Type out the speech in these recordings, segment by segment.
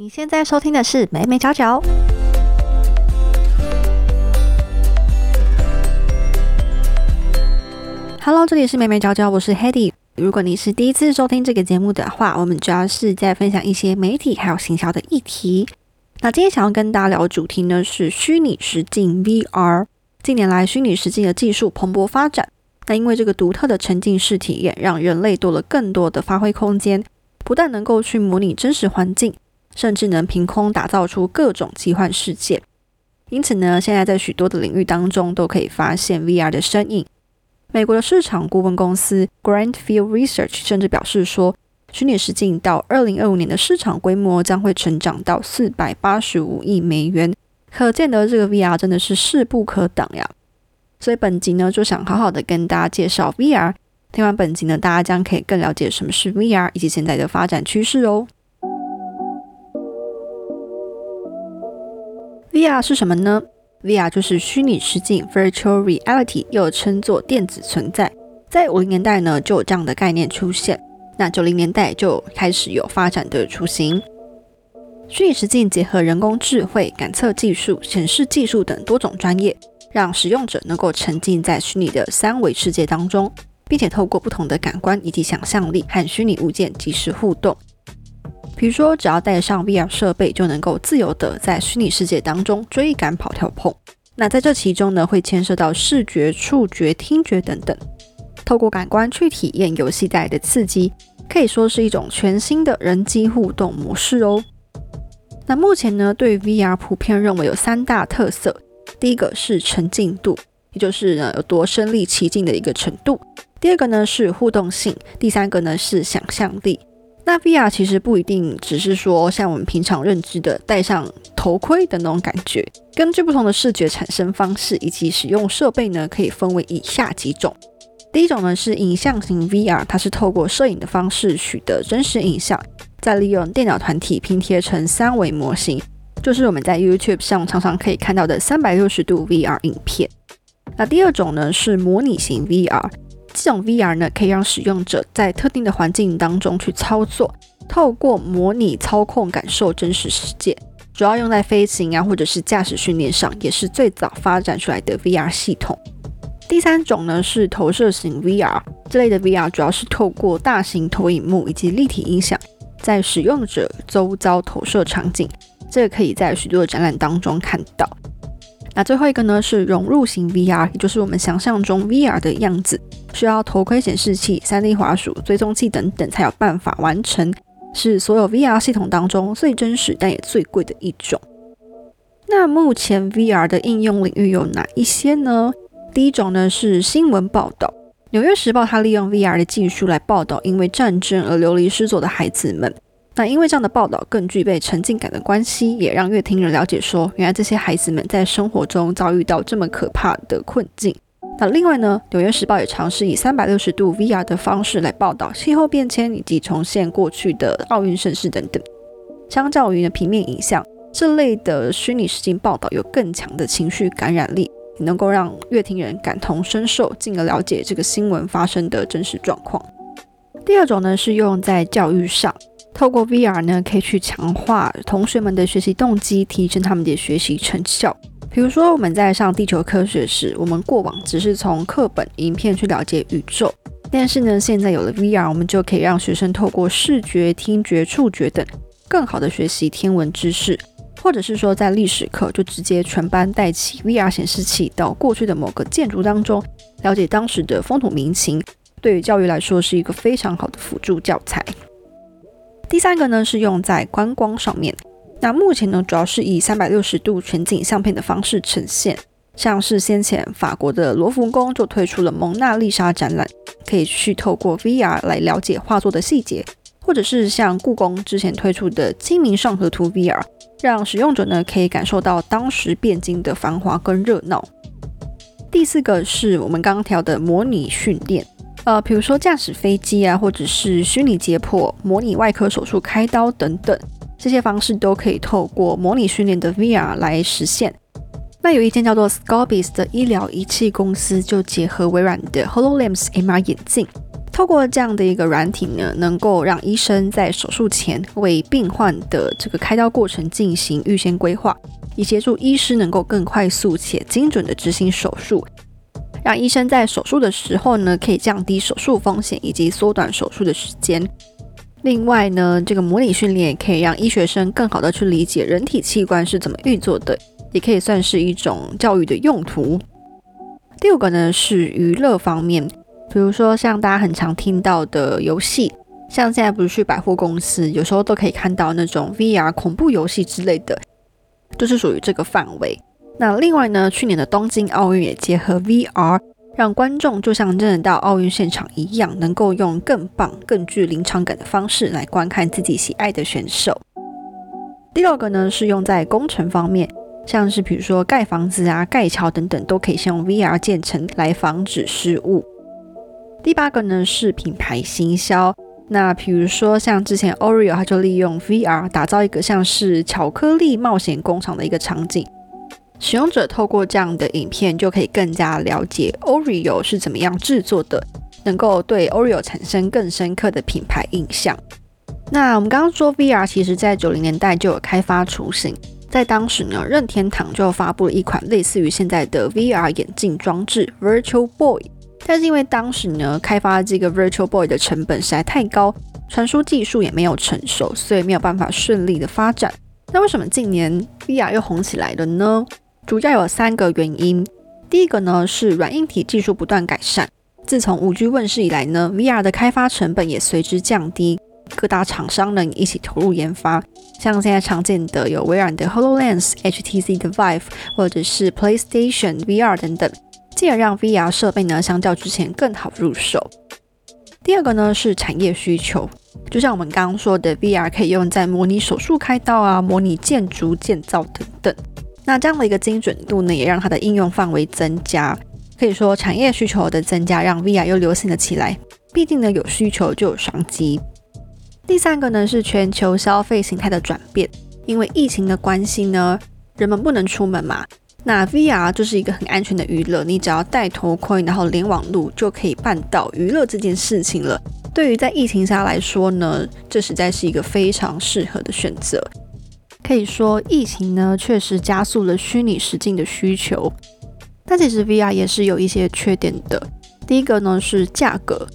你现在收听的是美美角角。Hello，这里是美美角角，我是 Hedy。如果你是第一次收听这个节目的话，我们主要是在分享一些媒体还有行销的议题。那今天想要跟大家聊的主题呢是虚拟实境 VR。近年来，虚拟实境的技术蓬勃发展。那因为这个独特的沉浸式体验，让人类多了更多的发挥空间，不但能够去模拟真实环境。甚至能凭空打造出各种奇幻世界，因此呢，现在在许多的领域当中都可以发现 VR 的身影。美国的市场顾问公司 Grand Field Research 甚至表示说，虚拟实境到二零二五年的市场规模将会成长到四百八十五亿美元，可见得这个 VR 真的是势不可挡呀。所以本集呢，就想好好的跟大家介绍 VR。听完本集呢，大家将可以更了解什么是 VR 以及现在的发展趋势哦。VR 是什么呢？VR 就是虚拟实境 （Virtual Reality），又称作电子存在。在五零年代呢，就有这样的概念出现。那九零年代就开始有发展的雏形。虚拟实境结合人工智慧、感测技术、显示技术等多种专业，让使用者能够沉浸在虚拟的三维世界当中，并且透过不同的感官以及想象力和虚拟物件及时互动。比如说，只要带上 VR 设备，就能够自由的在虚拟世界当中追赶、跑、跳、碰。那在这其中呢，会牵涉到视觉、触觉、听觉等等，透过感官去体验游戏带来的刺激，可以说是一种全新的人机互动模式哦。那目前呢，对 VR 普遍认为有三大特色：第一个是沉浸度，也就是呢有多身临其境的一个程度；第二个呢是互动性；第三个呢是想象力。那 VR 其实不一定只是说像我们平常认知的戴上头盔的那种感觉，根据不同的视觉产生方式以及使用设备呢，可以分为以下几种。第一种呢是影像型 VR，它是透过摄影的方式取得真实影像，再利用电脑团体拼贴成三维模型，就是我们在 YouTube 上常常可以看到的三百六十度 VR 影片。那第二种呢是模拟型 VR。这种 VR 呢，可以让使用者在特定的环境当中去操作，透过模拟操控感受真实世界，主要用在飞行啊或者是驾驶训练上，也是最早发展出来的 VR 系统。第三种呢是投射型 VR，这类的 VR 主要是透过大型投影幕以及立体音响，在使用者周遭投射场景，这个可以在许多的展览当中看到。那最后一个呢是融入型 VR，也就是我们想象中 VR 的样子。需要头盔、显示器、3D 滑鼠、追踪器等等才有办法完成，是所有 VR 系统当中最真实但也最贵的一种。那目前 VR 的应用领域有哪一些呢？第一种呢是新闻报道，《纽约时报》它利用 VR 的技术来报道因为战争而流离失所的孩子们。那因为这样的报道更具备沉浸感的关系，也让乐听人了解说，原来这些孩子们在生活中遭遇到这么可怕的困境。那另外呢，《纽约时报》也尝试以三百六十度 VR 的方式来报道气候变迁以及重现过去的奥运盛事等等。相较于呢平面影像，这类的虚拟实境报道有更强的情绪感染力，也能够让乐听人感同身受，进而了解这个新闻发生的真实状况。第二种呢是用在教育上，透过 VR 呢可以去强化同学们的学习动机，提升他们的学习成效。比如说，我们在上地球科学时，我们过往只是从课本、影片去了解宇宙，但是呢，现在有了 VR，我们就可以让学生透过视觉、听觉、触觉等，更好的学习天文知识，或者是说在历史课就直接全班带起 VR 显示器到过去的某个建筑当中，了解当时的风土民情，对于教育来说是一个非常好的辅助教材。第三个呢，是用在观光上面。那目前呢，主要是以三百六十度全景相片的方式呈现，像是先前法国的罗浮宫就推出了蒙娜丽莎展览，可以去透过 VR 来了解画作的细节，或者是像故宫之前推出的清明上河图 VR，让使用者呢可以感受到当时汴京的繁华跟热闹。第四个是我们刚刚调的模拟训练，呃，比如说驾驶飞机啊，或者是虚拟解剖、模拟外科手术开刀等等。这些方式都可以透过模拟训练的 VR 来实现。那有一间叫做 Scobis 的医疗仪器公司，就结合微软的 Hololens MR 眼镜，透过这样的一个软体呢，能够让医生在手术前为病患的这个开刀过程进行预先规划，以协助医师能够更快速且精准的执行手术，让医生在手术的时候呢，可以降低手术风险以及缩短手术的时间。另外呢，这个模拟训练可以让医学生更好的去理解人体器官是怎么运作的，也可以算是一种教育的用途。第五个呢是娱乐方面，比如说像大家很常听到的游戏，像现在不是去百货公司，有时候都可以看到那种 VR 恐怖游戏之类的，都是属于这个范围。那另外呢，去年的东京奥运也结合 VR。让观众就像真的到奥运现场一样，能够用更棒、更具临场感的方式来观看自己喜爱的选手。第六个呢是用在工程方面，像是比如说盖房子啊、盖桥等等，都可以先用 VR 建成来防止失误。第八个呢是品牌行销，那比如说像之前 Oreo，它就利用 VR 打造一个像是巧克力冒险工厂的一个场景。使用者透过这样的影片，就可以更加了解 Oreo 是怎么样制作的，能够对 Oreo 产生更深刻的品牌印象。那我们刚刚说 VR，其实在九零年代就有开发雏形，在当时呢，任天堂就发布了一款类似于现在的 VR 眼镜装置 Virtual Boy，但是因为当时呢，开发这个 Virtual Boy 的成本实在太高，传输技术也没有成熟，所以没有办法顺利的发展。那为什么近年 VR 又红起来了呢？主要有三个原因。第一个呢是软硬体技术不断改善。自从五 G 问世以来呢，VR 的开发成本也随之降低，各大厂商呢一起投入研发。像现在常见的有微软的 Hololens、HTC 的 Vive，或者是 PlayStation VR 等等，进而让 VR 设备呢相较之前更好入手。第二个呢是产业需求，就像我们刚刚说的，VR 可以用在模拟手术开刀啊、模拟建筑建造等等。那这样的一个精准度呢，也让它的应用范围增加。可以说，产业需求的增加让 VR 又流行了起来。毕竟呢，有需求就有商机。第三个呢是全球消费形态的转变。因为疫情的关系呢，人们不能出门嘛。那 VR 就是一个很安全的娱乐，你只要戴头盔，然后连网路就可以办到娱乐这件事情了。对于在疫情下来说呢，这实在是一个非常适合的选择。可以说，疫情呢确实加速了虚拟实境的需求，但其实 VR 也是有一些缺点的。第一个呢是价格，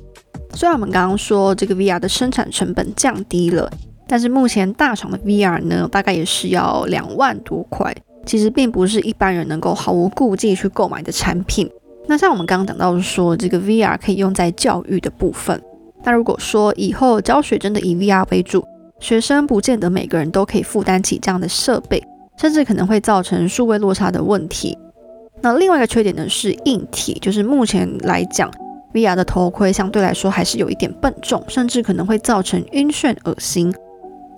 虽然我们刚刚说这个 VR 的生产成本降低了，但是目前大厂的 VR 呢大概也是要两万多块，其实并不是一般人能够毫无顾忌去购买的产品。那像我们刚刚讲到说，这个 VR 可以用在教育的部分，那如果说以后教学真的以 VR 为主，学生不见得每个人都可以负担起这样的设备，甚至可能会造成数位落差的问题。那另外一个缺点呢是硬体，就是目前来讲，VR 的头盔相对来说还是有一点笨重，甚至可能会造成晕眩、恶心。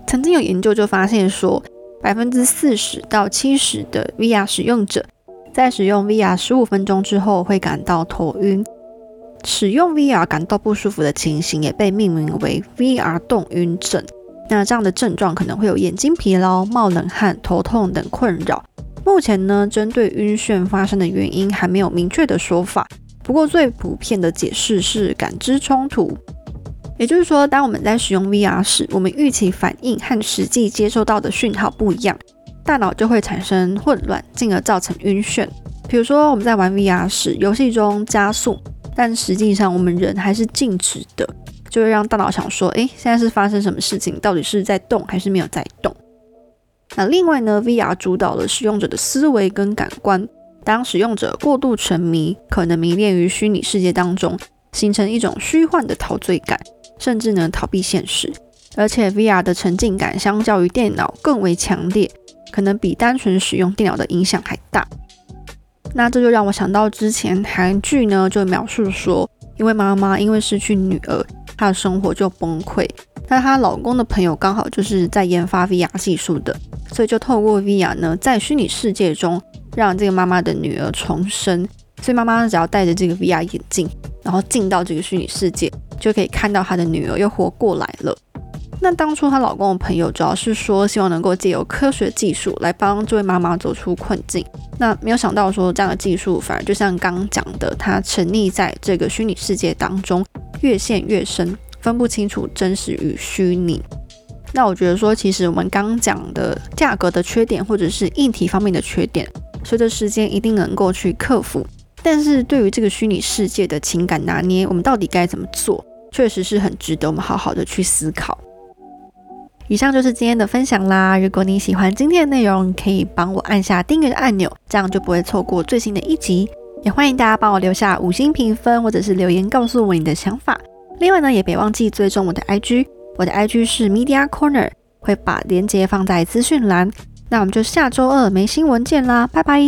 曾经有研究就发现说，百分之四十到七十的 VR 使用者在使用 VR 十五分钟之后会感到头晕，使用 VR 感到不舒服的情形也被命名为 VR 动晕症。那这样的症状可能会有眼睛疲劳、冒冷汗、头痛等困扰。目前呢，针对晕眩发生的原因还没有明确的说法。不过最普遍的解释是感知冲突，也就是说，当我们在使用 VR 时，我们预期反应和实际接收到的讯号不一样，大脑就会产生混乱，进而造成晕眩。比如说，我们在玩 VR 时，游戏中加速，但实际上我们人还是静止的。就会让大脑想说，诶，现在是发生什么事情？到底是在动还是没有在动？那另外呢，VR 主导了使用者的思维跟感官。当使用者过度沉迷，可能迷恋于虚拟世界当中，形成一种虚幻的陶醉感，甚至呢逃避现实。而且 VR 的沉浸感相较于电脑更为强烈，可能比单纯使用电脑的影响还大。那这就让我想到之前韩剧呢，就描述说，因为妈妈因为失去女儿。她的生活就崩溃。那她老公的朋友刚好就是在研发 VR 技术的，所以就透过 VR 呢，在虚拟世界中让这个妈妈的女儿重生。所以妈妈只要戴着这个 VR 眼镜，然后进到这个虚拟世界，就可以看到她的女儿又活过来了。那当初她老公的朋友主要是说，希望能够借由科学技术来帮这位妈妈走出困境。那没有想到说，这样的技术反而就像刚刚讲的，她沉溺在这个虚拟世界当中。越陷越深，分不清楚真实与虚拟。那我觉得说，其实我们刚讲的价格的缺点，或者是硬体方面的缺点，随着时间一定能够去克服。但是对于这个虚拟世界的情感拿捏，我们到底该怎么做，确实是很值得我们好好的去思考。以上就是今天的分享啦。如果你喜欢今天的内容，可以帮我按下订阅的按钮，这样就不会错过最新的一集。也欢迎大家帮我留下五星评分，或者是留言告诉我你的想法。另外呢，也别忘记追踪我的 IG，我的 IG 是 Media Corner，会把链接放在资讯栏。那我们就下周二没新闻见啦，拜拜。